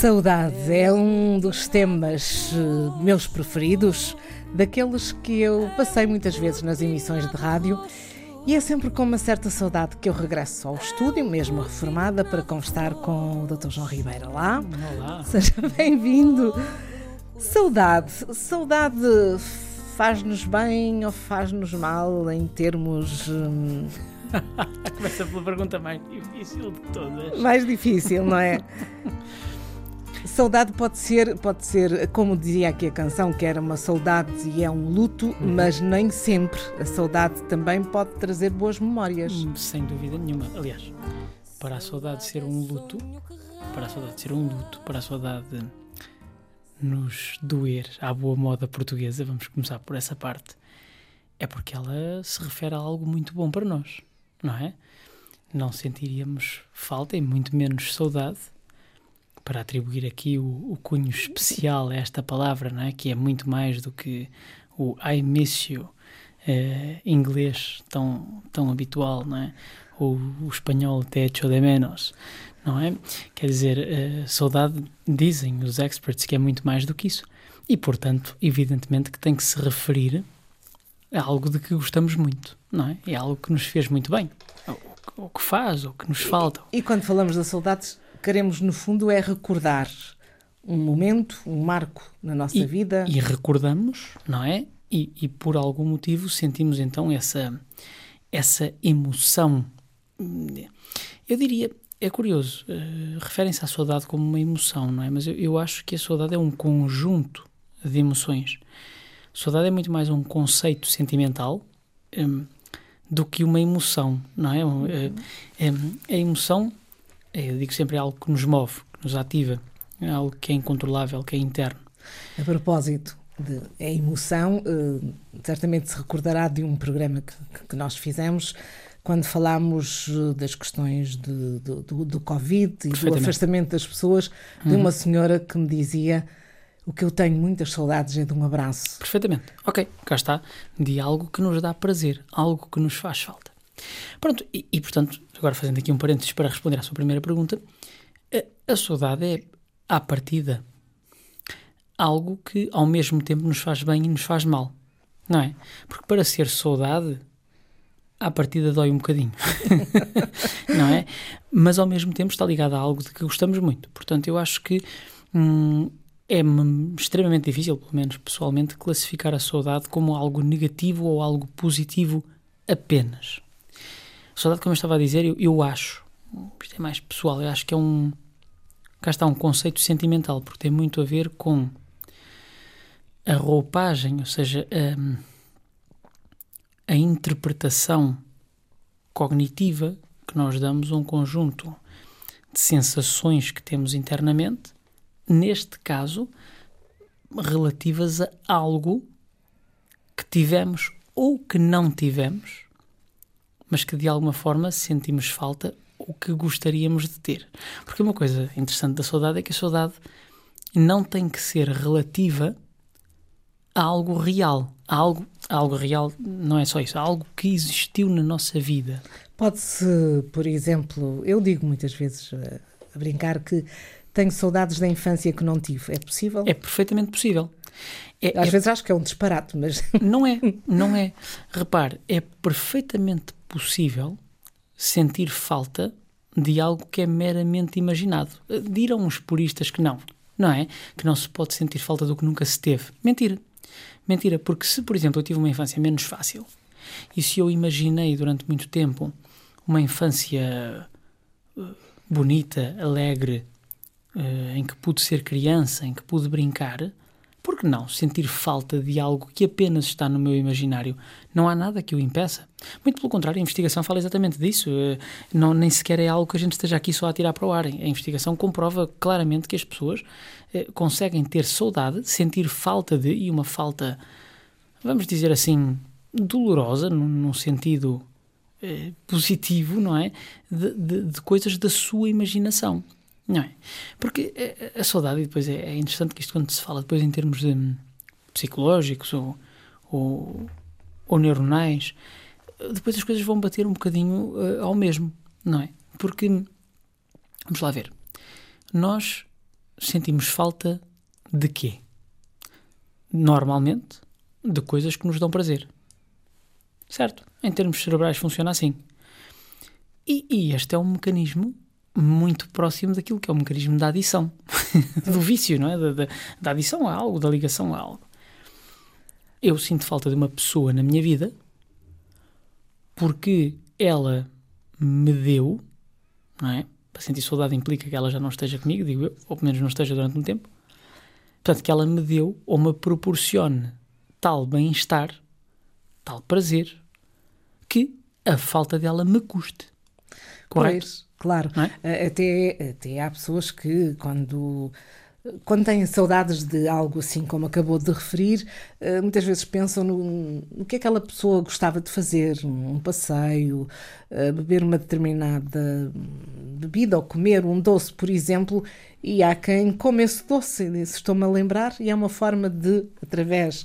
Saudade é um dos temas eh, meus preferidos, daqueles que eu passei muitas vezes nas emissões de rádio. E é sempre com uma certa saudade que eu regresso ao estúdio, mesmo reformada, para conversar com o Dr. João Ribeira lá. Olá. Seja bem-vindo. Saudade. Saudade faz-nos bem ou faz-nos mal em termos hum, Começa pela pergunta mais difícil de todas. mais difícil, não é? Saudade pode ser, pode ser, como dizia aqui a canção, que era uma saudade e é um luto, mas nem sempre. A saudade também pode trazer boas memórias. Hum, Sem dúvida nenhuma. Aliás, para a saudade ser um luto, para a saudade ser um luto, para a saudade nos doer à boa moda portuguesa, vamos começar por essa parte, é porque ela se refere a algo muito bom para nós, não é? Não sentiríamos falta e muito menos saudade para atribuir aqui o, o cunho especial a esta palavra, não é? Que é muito mais do que o I miss you eh, inglês tão, tão habitual, não é? Ou o espanhol te echo de menos, não é? Quer dizer, eh, saudade, dizem os experts que é muito mais do que isso. E, portanto, evidentemente que tem que se referir a algo de que gostamos muito, não é? É algo que nos fez muito bem. O, o que faz, o que nos falta. E quando falamos da saudade, queremos, no fundo, é recordar um momento, um marco na nossa E- vida. E recordamos, não é? E, e por algum motivo sentimos então essa, essa emoção. Eu diria, é curioso, eh, referem-se à saudade como uma emoção, não é? Mas eu, eu acho que a saudade é um conjunto de emoções. Saudade é muito mais um conceito sentimental hum, do que uma emoção, não é? Um, eh, em- a emoção, eh, eu digo sempre, é algo que nos move, que nos ativa, é algo que é incontrolável, que é interno. A propósito de a emoção, eh, certamente se recordará de um programa que, que nós fizemos quando falámos eh, das questões de- do, do, do Covid e do afastamento das pessoas, de uma senhora que me dizia o que eu tenho muitas saudades é de um abraço. Perfeitamente. Ok, cá está. De algo que nos dá prazer, algo que nos faz falta. Pronto, e, e, portanto, agora fazendo aqui um parênteses para responder à sua primeira pergunta, a, a saudade é, à partida, algo que ao mesmo tempo nos faz bem e nos faz mal. Não é? Porque para ser saudade, à partida dói um bocadinho. não é? Mas ao mesmo tempo está ligado a algo de que gostamos muito. Portanto, eu acho que hum, é extremamente difícil, pelo menos pessoalmente, classificar a saudade como algo negativo ou algo positivo apenas. Saudade, como eu estava a dizer, eu, eu acho, isto é mais pessoal, eu acho que é um. Cá está um conceito sentimental, porque tem muito a ver com a roupagem, ou seja, hum, a interpretação cognitiva que nós damos a um conjunto de sensações que temos internamente, neste caso, relativas a algo que tivemos ou que não tivemos, mas que de alguma forma sentimos falta ou que gostaríamos de ter. Porque uma coisa interessante da saudade é que a saudade não tem que ser relativa a algo real. A algo, a algo real não é só isso, a algo que existiu na nossa vida. Pode-se, por exemplo, eu digo muitas vezes eh, a brincar que tenho saudades da infância que não tive. É possível? É perfeitamente possível. É, Às é- vezes acho que é um disparate, mas Não é, não é. Repare, é perfeitamente possível sentir falta de algo que é meramente imaginado. Dirão uns puristas que não, não é? Que não se pode sentir falta do que nunca se teve. Mentira. Mentira, porque se, por exemplo, eu tive uma infância menos fácil e se eu imaginei durante muito tempo uma infância eh, bonita, alegre, eh, em que pude ser criança, em que pude brincar, Por que não sentir falta de algo que apenas está no meu imaginário? Não há nada que o impeça. Muito pelo contrário, a investigação fala exatamente disso. Eh, Não, nem sequer é algo que a gente esteja aqui só a tirar para o ar. A investigação comprova claramente que as pessoas eh, conseguem ter saudade, sentir falta de, e uma falta, vamos dizer assim, dolorosa, num, num sentido eh, positivo, não é? De, de- de coisas da sua imaginação. Não é? Porque eh, a saudade, e depois é, é interessante que isto quando se fala depois em termos hum, psicológicos ou, ou, ou neuronais, eh, depois as coisas vão bater um bocadinho eh, ao mesmo, não é? Porque, vamos lá ver, nós sentimos falta de quê? Normalmente, de coisas que nos dão prazer. Certo? Em termos cerebrais funciona assim. E, e este é um mecanismo muito próximo daquilo que é o mecanismo da adição. do vício, não é? Da, da, da adição a algo, da ligação a algo. Eu sinto falta de uma pessoa na minha vida porque ela me deu, não é? Para sentir saudade implica que ela já não esteja comigo, digo eu, ou pelo menos não esteja durante um tempo. Portanto, que ela me deu ou me proporcione tal bem-estar, tal prazer, que a falta dela me custe. Correto? Pois, claro. É? Eh, Até, até há pessoas que, quando, quando têm saudades de algo assim como acabou de referir, eh, muitas vezes pensam no, no que aquela pessoa gostava de fazer, um passeio, eh, beber uma determinada bebida ou comer um doce, por exemplo, e há quem come esse doce, estou-me a lembrar, e é uma forma de, através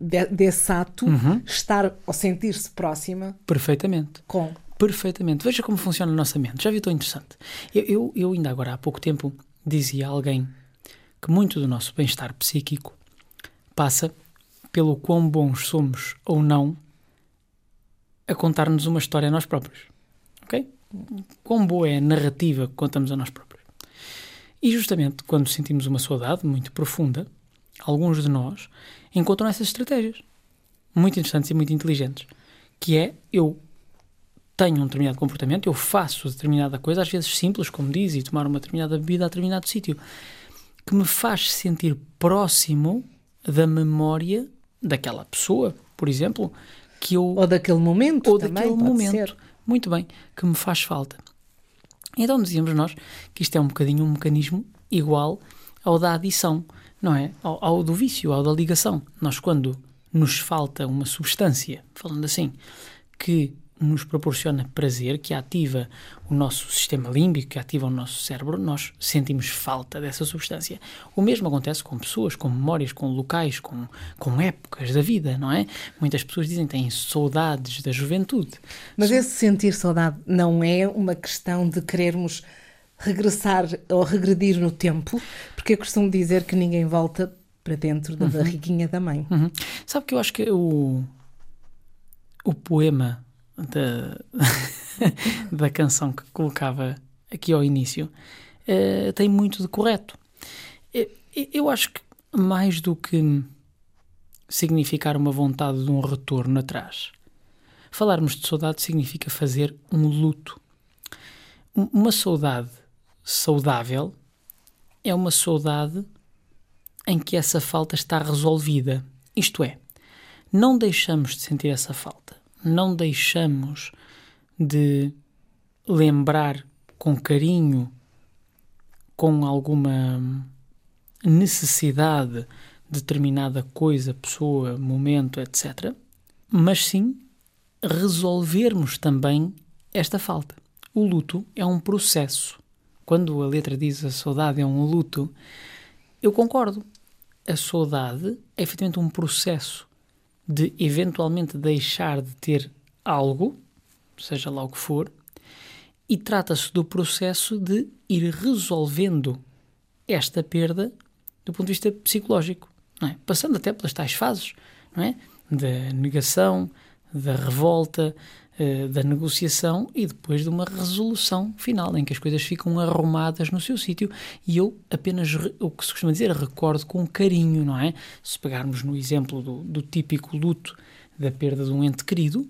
de- desse ato, Uhum. estar ou sentir-se próxima Perfeitamente. com. Perfeitamente. Veja como funciona a nossa mente. Já vi tão interessante. Eu, eu, eu ainda agora há pouco tempo dizia a alguém que muito do nosso bem-estar psíquico passa pelo quão bons somos ou não a contar-nos uma história a nós próprios. Ok? Quão boa é a narrativa que contamos a nós próprios. E justamente quando sentimos uma saudade muito profunda, alguns de nós encontram essas estratégias muito interessantes e muito inteligentes, que é eu tenho um determinado comportamento, eu faço determinada coisa, às vezes simples, como diz, e tomar uma determinada bebida a determinado sítio, que me faz sentir próximo da memória daquela pessoa, por exemplo, que eu Ou daquele momento ou também, daquele momento. ser. Muito bem, que me faz falta. Então dizíamos nós que isto é um bocadinho um mecanismo igual ao da adição, não é? Ao, ao do vício, ao da ligação. Nós, quando nos falta uma substância, falando assim, que nos proporciona prazer, que ativa o nosso sistema límbico, que ativa o nosso cérebro, nós sentimos falta dessa substância. O mesmo acontece com pessoas, com memórias, com locais, com, com épocas da vida, não é? Muitas pessoas dizem que têm saudades da juventude. Mas esse sentir saudade não é uma questão de querermos regressar ou regredir no tempo, porque eu costumo dizer que ninguém volta para dentro da barriguinha da mãe. Uhum. Sabe que eu acho que o, o poema da, da canção que colocava aqui ao início eh, tem muito de correto. Eh, Eu acho que mais do que significar uma vontade de um retorno atrás, falarmos de saudade significa fazer um luto. Um- Uma saudade saudável é uma saudade em que essa falta está resolvida. Isto é, não deixamos de sentir essa falta, não deixamos de lembrar com carinho, com alguma necessidade de determinada coisa, pessoa, momento, etc. Mas sim resolvermos também esta falta. O luto é um processo. Quando a letra diz a saudade é um luto, eu concordo. A saudade é efetivamente um processo de eventualmente deixar de ter algo, seja lá o que for, e trata-se do processo de ir resolvendo esta perda do ponto de vista psicológico, é? passando até pelas tais fases é? da negação, da revolta, eh, da negociação e depois de uma resolução final em que as coisas ficam arrumadas no seu sítio e eu apenas o que se costuma dizer recordo com carinho, não é? Se pegarmos no exemplo do, do típico luto da perda de um ente querido,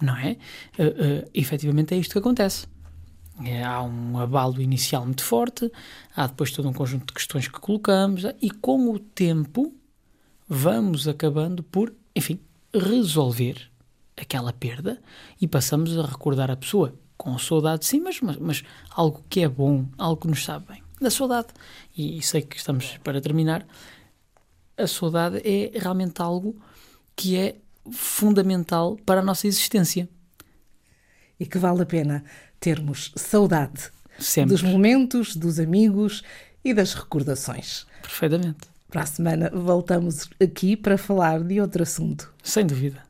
não é? Uh, uh, efetivamente é isto que acontece. É, há um abalo inicial muito forte, há depois todo um conjunto de questões que colocamos, e com o tempo vamos acabando por, enfim, resolver aquela perda e passamos a recordar a pessoa com saudade, sim, mas, mas, mas algo que é bom, algo que nos sabe bem. Da saudade, e sei que estamos para terminar, a saudade é realmente algo que é fundamental para a nossa existência. E que vale a pena termos saudade Sempre. dos momentos, dos amigos e das recordações. Perfeitamente. Para a semana voltamos aqui para falar de outro assunto. Sem dúvida.